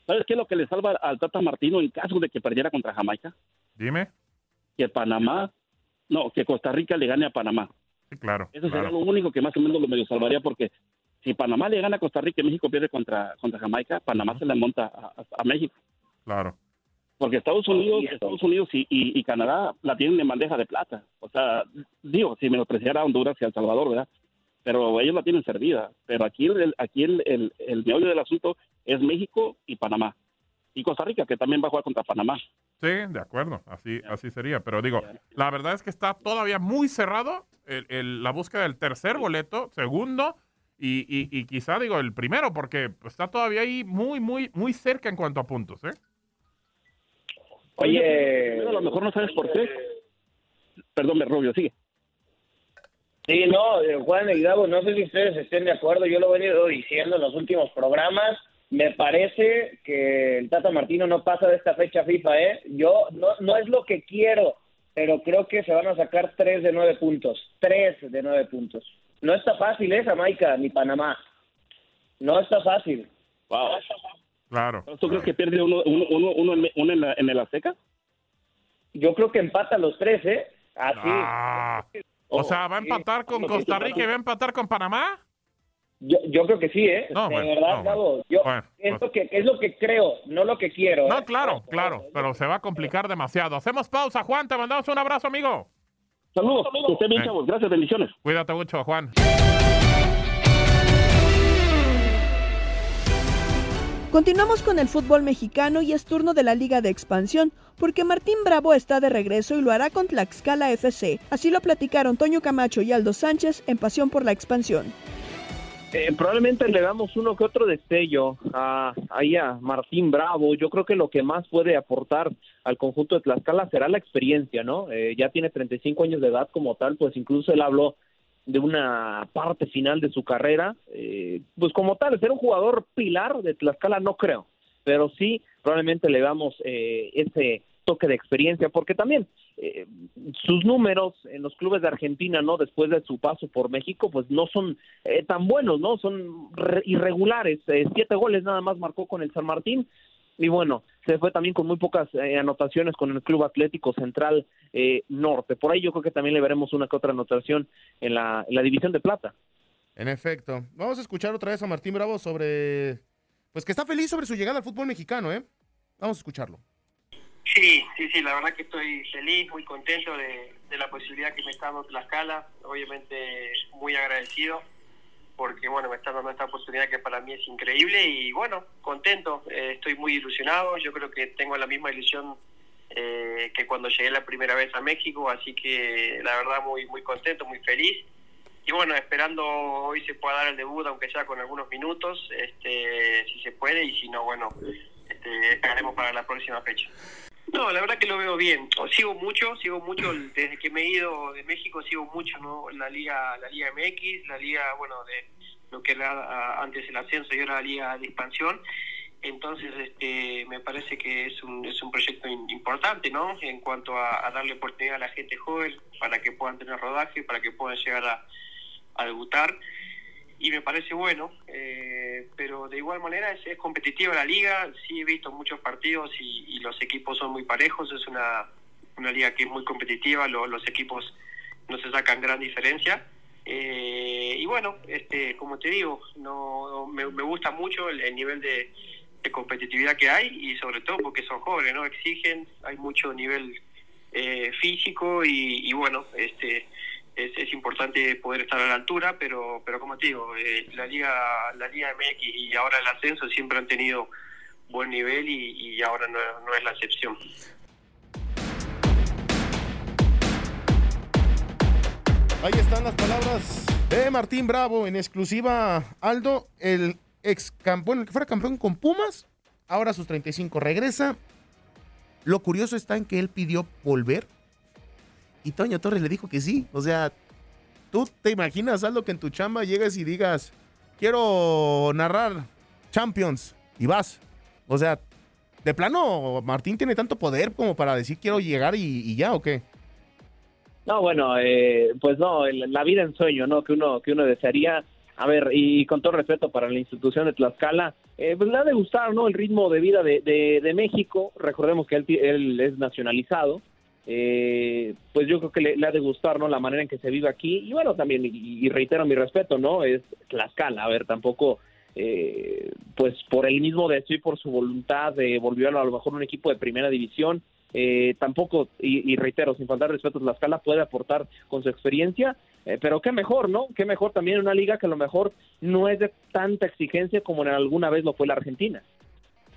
¿Sabes qué es lo que le salva al Tata Martino en caso de que perdiera contra Jamaica? Dime. Que Panamá, no, que Costa Rica le gane a Panamá. Sí, claro. Eso claro. sería lo único que más o menos lo medio salvaría porque si Panamá le gana a Costa Rica y México pierde contra, contra Jamaica, Panamá se le monta a México. Claro. Porque Estados Unidos, Estados Unidos y, y- y Canadá la tienen en bandeja de plata. O sea, digo, si menospreciara a Honduras y a El Salvador, ¿verdad? Pero ellos la tienen servida. Pero aquí, el, aquí el, el, el meollo del asunto es México y Panamá. Y Costa Rica, que también va a jugar contra Panamá. Sí, de acuerdo, así, así sería. Pero digo, la verdad es que está todavía muy cerrado el- el- la búsqueda del tercer boleto, segundo y, y- y quizá digo el primero, porque está todavía ahí muy, muy, muy cerca en cuanto a puntos, ¿eh? Oye, a lo mejor no sabes por qué. Perdón, Rubio, sigue. Sí, no, eh, Juan y Gabo, no sé si ustedes estén de acuerdo, yo lo he venido diciendo en los últimos programas, me parece que el Tata Martino no pasa de esta fecha FIFA, ¿eh? Yo, no, no es lo que quiero, pero creo que se van a sacar tres de nueve puntos, tres de nueve puntos. No está fácil, ¿eh, Jamaica ni Panamá? No está fácil. Wow. Claro. ¿Tú crees que pierde uno, uno, uno, uno en, uno en, la- en el Azteca? Yo creo que empatan los tres, ¿eh? Así. Ah, o sea, ¿va a empatar con Costa Rica y va a empatar con Panamá? Yo, yo creo que sí, ¿eh? No, de bueno, verdad, no, Gabo, yo Bueno, es, lo que, es lo que creo, no lo que quiero. No, ¿eh? claro, claro, pero se va a complicar demasiado. Hacemos pausa, Juan, te mandamos un abrazo, amigo. Saludos, que estén bien, Ven. chavos. Gracias, bendiciones. Cuídate mucho, Juan. Continuamos con el fútbol mexicano y es turno de la Liga de Expansión, porque Martín Bravo está de regreso y lo hará con Tlaxcala FC. Así lo platicaron Toño Camacho y Aldo Sánchez en Pasión por la Expansión. Eh, probablemente le damos uno que otro destello a, ahí a Martín Bravo. Yo creo que lo que más puede aportar al conjunto de Tlaxcala será la experiencia, ¿no? Eh, ya tiene 35 años de edad como tal, pues incluso él habló de una parte final de su carrera. Eh, pues como tal, ser un jugador pilar de Tlaxcala no creo, pero sí probablemente le damos eh, ese toque de experiencia, porque también eh, sus números en los clubes de Argentina, ¿no? Después de su paso por México, pues no son eh, tan buenos, ¿no? Son re- irregulares. Eh, siete goles nada más marcó con el San Martín. Y bueno, se fue también con muy pocas eh, anotaciones con el Club Atlético Central eh, Norte. Por ahí yo creo que también le veremos una que otra anotación en la, en la División de Plata. En efecto. Vamos a escuchar otra vez a Martín Bravo sobre. Pues que está feliz sobre su llegada al fútbol mexicano, ¿eh? Vamos a escucharlo. Sí, sí, sí, la verdad que estoy feliz, muy contento de, de la posibilidad que me está dando Tlaxcala, obviamente muy agradecido porque bueno, me está dando esta oportunidad que para mí es increíble y bueno, contento, eh, estoy muy ilusionado, yo creo que tengo la misma ilusión eh, que cuando llegué la primera vez a México, así que la verdad muy muy contento, muy feliz. Y bueno, esperando hoy se pueda dar el debut, aunque sea con algunos minutos, este, si se puede y si no, bueno, este, esperaremos para la próxima fecha. No, la verdad que lo veo bien. Sigo mucho, sigo mucho desde que me he ido de México, sigo mucho, ¿no? La liga, la liga MX, la liga, bueno, de lo que era ah, antes el ascenso y ahora la liga de expansión. Entonces, este, me parece que es un, es un proyecto importante, ¿no? En cuanto a, darle oportunidad a la gente joven para que puedan tener rodaje, para que puedan llegar a debutar y me parece bueno, eh, pero de igual manera es, es competitiva la liga, sí he visto muchos partidos y, y los equipos son muy parejos, es una, una liga que es muy competitiva, lo- los equipos no se sacan gran diferencia, Eh, y bueno, este, como te digo, no me, me gusta mucho el, el nivel de, de competitividad que hay y sobre todo porque son jóvenes, ¿no? Exigen, hay mucho nivel eh, físico y, y bueno, este es, es importante poder estar a la altura, pero pero como te digo, eh, la liga la liga MX y ahora el ascenso siempre han tenido buen nivel y, y ahora no, no es la excepción. Ahí están las palabras de Martín Bravo en exclusiva. Aldo, el ex campeón, el que fuera campeón con Pumas, ahora a sus 35 regresa. Lo curioso está en que él pidió volver y Toño Torres le dijo que sí. O sea, tú te imaginas, Aldo, que en tu chamba llegues y digas, quiero narrar Champions y vas. O sea, de plano, Martín tiene tanto poder como para decir quiero llegar y, ya, ¿o qué? No, bueno, eh, pues no, la vida en sueño, ¿no? Que uno, que uno desearía. A ver, y con todo respeto para la institución de Tlaxcala, eh, pues le ha de gustar, ¿no? El ritmo de vida de, de, de México. Recordemos que él, él es nacionalizado. Eh, pues yo creo que le, ha de gustar, ¿no? La manera en que se vive aquí. Y bueno, también, y, reitero mi respeto, ¿no? Es Tlaxcala. A ver, tampoco, eh, pues por el mismo deseo y por su voluntad, eh, volvió a lo mejor un equipo de primera división. Eh, tampoco, y, reitero, sin faltar respeto, Tlaxcala puede aportar con su experiencia, eh, pero qué mejor, ¿no? Qué mejor también una liga que a lo mejor no es de tanta exigencia como en alguna vez lo fue la Argentina.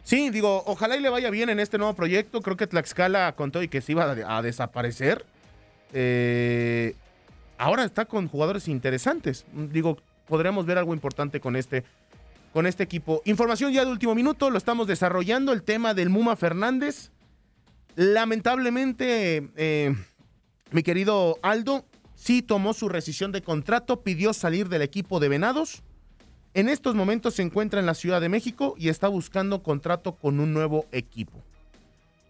Sí, digo, ojalá y le vaya bien en este nuevo proyecto. Creo que Tlaxcala contó y que se iba a, a desaparecer. Eh, ahora está con jugadores interesantes. Digo, podríamos ver algo importante con este, con este equipo. Información ya de último minuto, lo estamos desarrollando, el tema del Muma Fernández. Lamentablemente, eh, mi querido Aldo, sí tomó su rescisión de contrato, pidió salir del equipo de Venados. En estos momentos se encuentra en la Ciudad de México y está buscando contrato con un nuevo equipo.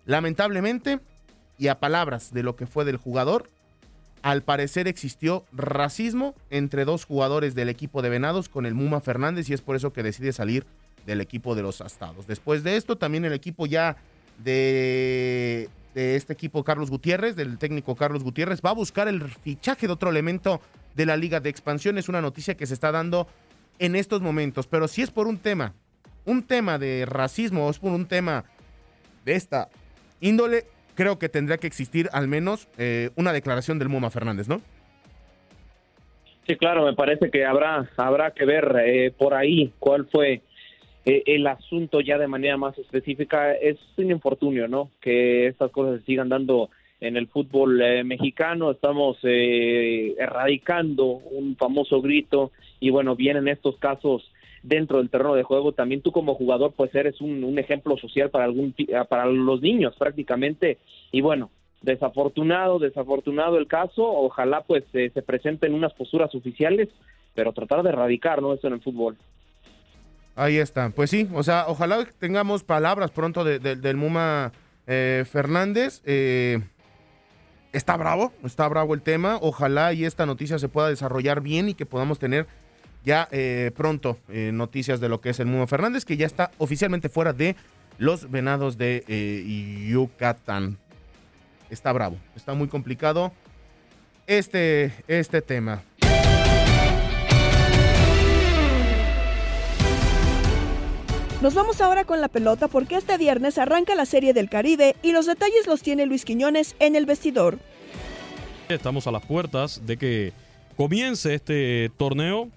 Lamentablemente, y a palabras de lo que fue del jugador, al parecer existió racismo entre dos jugadores del equipo de Venados con el Muma Fernández y es por eso que decide salir del equipo de los Astados. Después de esto, también el equipo ya de, este equipo Carlos Gutiérrez, del técnico Carlos Gutiérrez, va a buscar el fichaje de otro elemento de la Liga de Expansión. Es una noticia que se está dando en estos momentos, pero si es por un tema, un tema de racismo o es por un tema de esta índole, creo que tendría que existir al menos eh, una declaración del Muma Fernández, ¿no? Sí, claro, me parece que habrá, habrá que ver eh, por ahí cuál fue eh, el asunto ya de manera más específica. Es un infortunio, ¿no? Que estas cosas se sigan dando en el fútbol eh, mexicano. Estamos eh, erradicando un famoso grito y bueno, vienen estos casos dentro del terreno de juego. También tú como jugador pues eres un, un ejemplo social para, algún, ah, para los niños prácticamente. Y bueno, desafortunado, desafortunado el caso. Ojalá pues eh, se presenten unas posturas oficiales, pero tratar de erradicar, ¿no? Eso en el fútbol. Ahí está. Pues sí, o sea, ojalá tengamos palabras pronto de- de- del Muma eh, Fernández. Eh, está bravo, está bravo el tema. Ojalá y esta noticia se pueda desarrollar bien y que podamos tener ya eh, pronto eh, noticias de lo que es el Muma Fernández, que ya está oficialmente fuera de los venados de eh, Yucatán. Está bravo, está muy complicado este, este tema. Nos vamos ahora con la pelota porque este viernes arranca la Serie del Caribe y los detalles los tiene Luis Quiñones en el vestidor. Estamos a las puertas de que comience este torneo.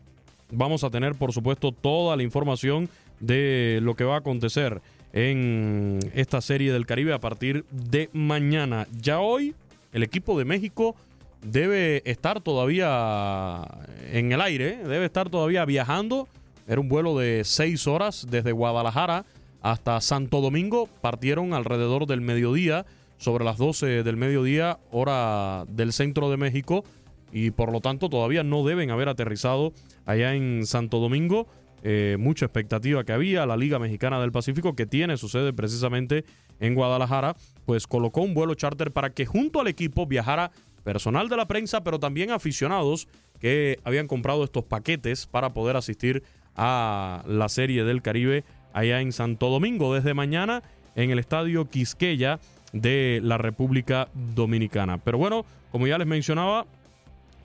Vamos a tener, por supuesto, toda la información de lo que va a acontecer en esta serie del Caribe a partir de mañana. Ya hoy, el equipo de México debe estar todavía en el aire, debe estar todavía viajando. Era un vuelo de seis horas desde Guadalajara hasta Santo Domingo. Partieron alrededor del mediodía, sobre las 12 del mediodía, hora del centro de México. Y por lo tanto todavía no deben haber aterrizado allá en Santo Domingo. Eh, mucha expectativa que había. La Liga Mexicana del Pacífico, que tiene su sede precisamente en Guadalajara, pues colocó un vuelo charter para que junto al equipo viajara personal de la prensa, pero también aficionados que habían comprado estos paquetes para poder asistir a la Serie del Caribe allá en Santo Domingo desde mañana en el Estadio Quisqueya de la República Dominicana. Pero bueno, como ya les mencionaba,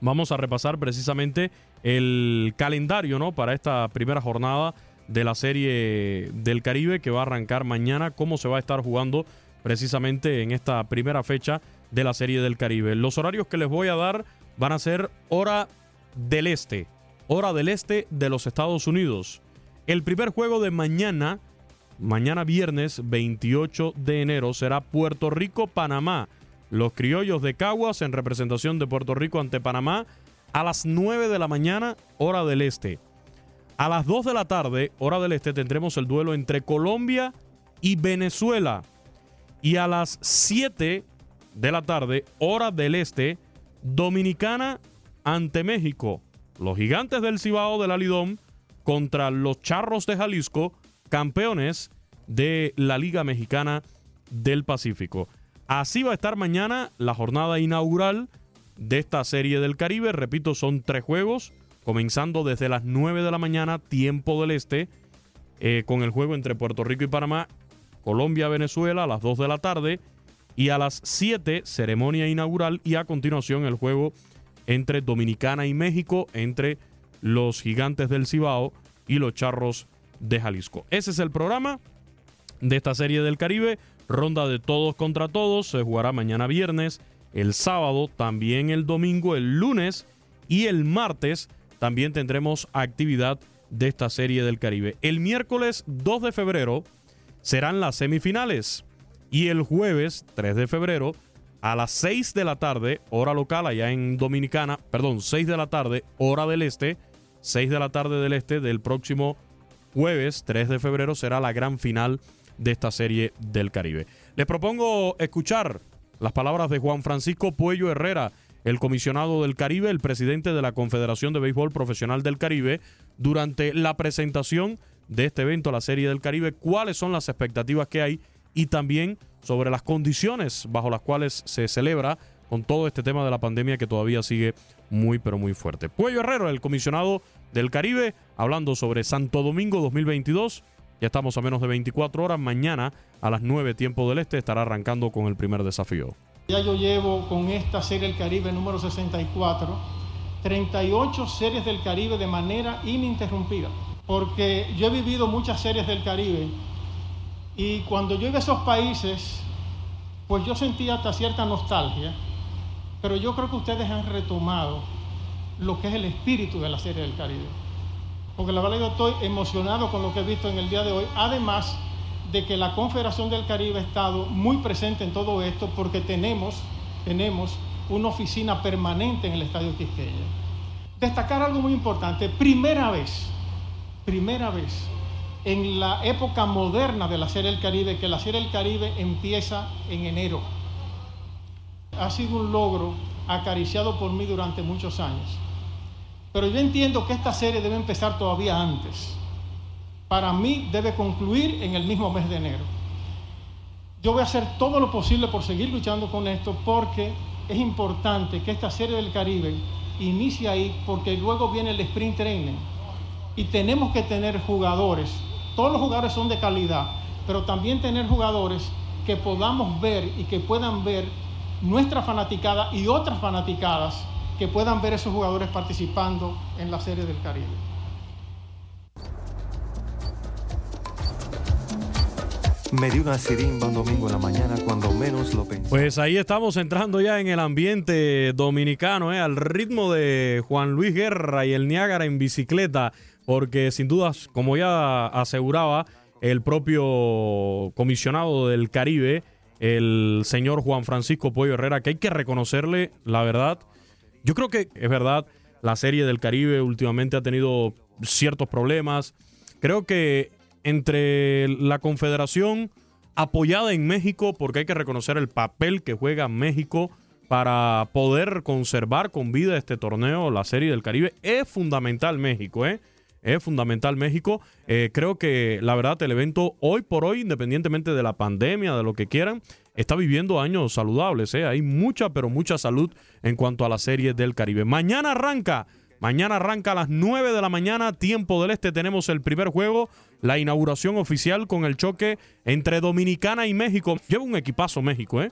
vamos a repasar precisamente el calendario, ¿no? Para esta primera jornada de la Serie del Caribe que va a arrancar mañana, cómo se va a estar jugando precisamente en esta primera fecha de la Serie del Caribe. Los horarios que les voy a dar van a ser hora del este, hora del este de los Estados Unidos. El primer juego de mañana, mañana viernes 28 de enero, será Puerto Rico-Panamá. Los criollos de Caguas en representación de Puerto Rico ante Panamá a las 9 de la mañana, hora del este. A las 2 de la tarde, hora del este, tendremos el duelo entre Colombia y Venezuela. Y a las 7 de la tarde, hora del este, Dominicana ante México. Los gigantes del Cibao del Alidón contra los Charros de Jalisco, campeones de la Liga Mexicana del Pacífico. Así va a estar mañana la jornada inaugural de esta serie del Caribe. Repito, son tres juegos, comenzando desde las 9 de la mañana, tiempo del este, eh, con el juego entre Puerto Rico y Panamá, Colombia-Venezuela a las 2 de la tarde y a las 7 ceremonia inaugural y a continuación el juego entre Dominicana y México, entre los gigantes del Cibao y los charros de Jalisco. Ese es el programa de esta serie del Caribe. Ronda de todos contra todos. Se jugará mañana viernes, el sábado, también el domingo, el lunes y el martes. También tendremos actividad de esta serie del Caribe. El miércoles 2 de febrero serán las semifinales. Y el jueves 3 de febrero a las 6 de la tarde, hora local allá en Dominicana, perdón, 6 de la tarde, hora del este, 6 de la tarde del este del próximo jueves 3 de febrero será la gran final de esta serie del Caribe. Les propongo escuchar las palabras de Juan Francisco Puello Herrera, el comisionado del Caribe, el presidente de la Confederación de Béisbol Profesional del Caribe, durante la presentación de este evento, la Serie del Caribe, cuáles son las expectativas que hay y también sobre las condiciones bajo las cuales se celebra con todo este tema de la pandemia que todavía sigue muy pero muy fuerte. Puello Herrero, el comisionado del Caribe, hablando sobre Santo Domingo 2022 ya estamos a menos de 24 horas. Mañana a las 9 tiempo del este estará arrancando con el primer desafío. Ya yo llevo con esta serie del Caribe número 64, 38 series del Caribe de manera ininterrumpida. Porque yo he vivido muchas series del Caribe y cuando yo iba a esos países, pues yo sentía hasta cierta nostalgia. Pero yo creo que ustedes han retomado lo que es el espíritu de la serie del Caribe porque la verdad yo estoy emocionado con lo que he visto en el día de hoy, además de que la Confederación del Caribe ha estado muy presente en todo esto porque tenemos, tenemos una oficina permanente en el Estadio Quisqueya. Destacar algo muy importante, primera vez, primera vez en la época moderna de la Serie del Caribe, que la Serie del Caribe empieza en enero. Ha sido un logro acariciado por mí durante muchos años. Pero yo entiendo que esta serie debe empezar todavía antes. Para mí debe concluir en el mismo mes de enero. Yo voy a hacer todo lo posible por seguir luchando con esto porque es importante que esta serie del Caribe inicie ahí porque luego viene el sprint training. Y tenemos que tener jugadores. Todos los jugadores son de calidad, pero también tener jugadores que podamos ver y que puedan ver nuestra fanaticada y otras fanaticadas que puedan ver esos jugadores participando en la Serie del Caribe. Me dio una sirimba un domingo en la mañana cuando menos lo pensé. Pues ahí estamos entrando ya en el ambiente dominicano, ¿eh? al ritmo de Juan Luis Guerra y el Niágara en bicicleta, porque sin dudas, como ya aseguraba el propio comisionado del Caribe, el señor Juan Francisco Pollo Herrera, que hay que reconocerle, la verdad, yo creo que es verdad, la serie del Caribe últimamente ha tenido ciertos problemas. Creo que entre la Confederación apoyada en México, porque hay que reconocer el papel que juega México para poder conservar con vida este torneo, la serie del Caribe, es fundamental México, ¿eh? Es fundamental México. Eh, creo que la verdad el evento hoy por hoy, independientemente de la pandemia, de lo que quieran, está viviendo años saludables. ¿eh? Hay mucha, pero mucha salud en cuanto a la serie del Caribe. Mañana arranca. Mañana arranca a las 9 de la mañana, tiempo del este. Tenemos el primer juego, la inauguración oficial con el choque entre Dominicana y México. Lleva un equipazo México, ¿eh?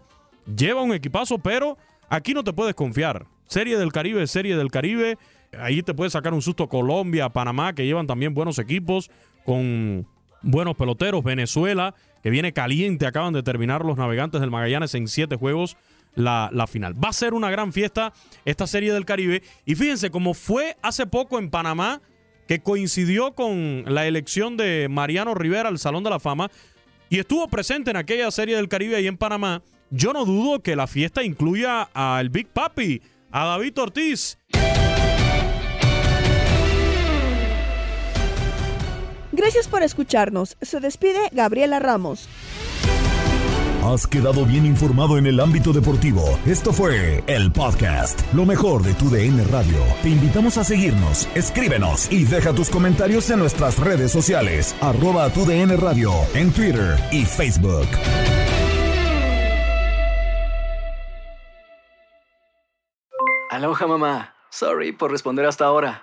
Lleva un equipazo, pero aquí no te puedes confiar. Serie del Caribe, Serie del Caribe. Ahí te puede sacar un susto Colombia, Panamá, que llevan también buenos equipos con buenos peloteros. Venezuela, que viene caliente, acaban de terminar los navegantes del Magallanes en siete juegos la, la, final. Va a ser una gran fiesta esta serie del Caribe. Y fíjense, como fue hace poco en Panamá, que coincidió con la elección de Mariano Rivera al Salón de la Fama y estuvo presente en aquella serie del Caribe ahí en Panamá, yo no dudo que la fiesta incluya al Big Papi, a David Ortiz. Gracias por escucharnos. Se despide Gabriela Ramos. Has quedado bien informado en el ámbito deportivo. Esto fue el podcast, lo mejor de tu DN Radio. Te invitamos a seguirnos, escríbenos y deja tus comentarios en nuestras redes sociales, arroba tu DN Radio, en Twitter y Facebook. Aloha mamá. Sorry por responder hasta ahora.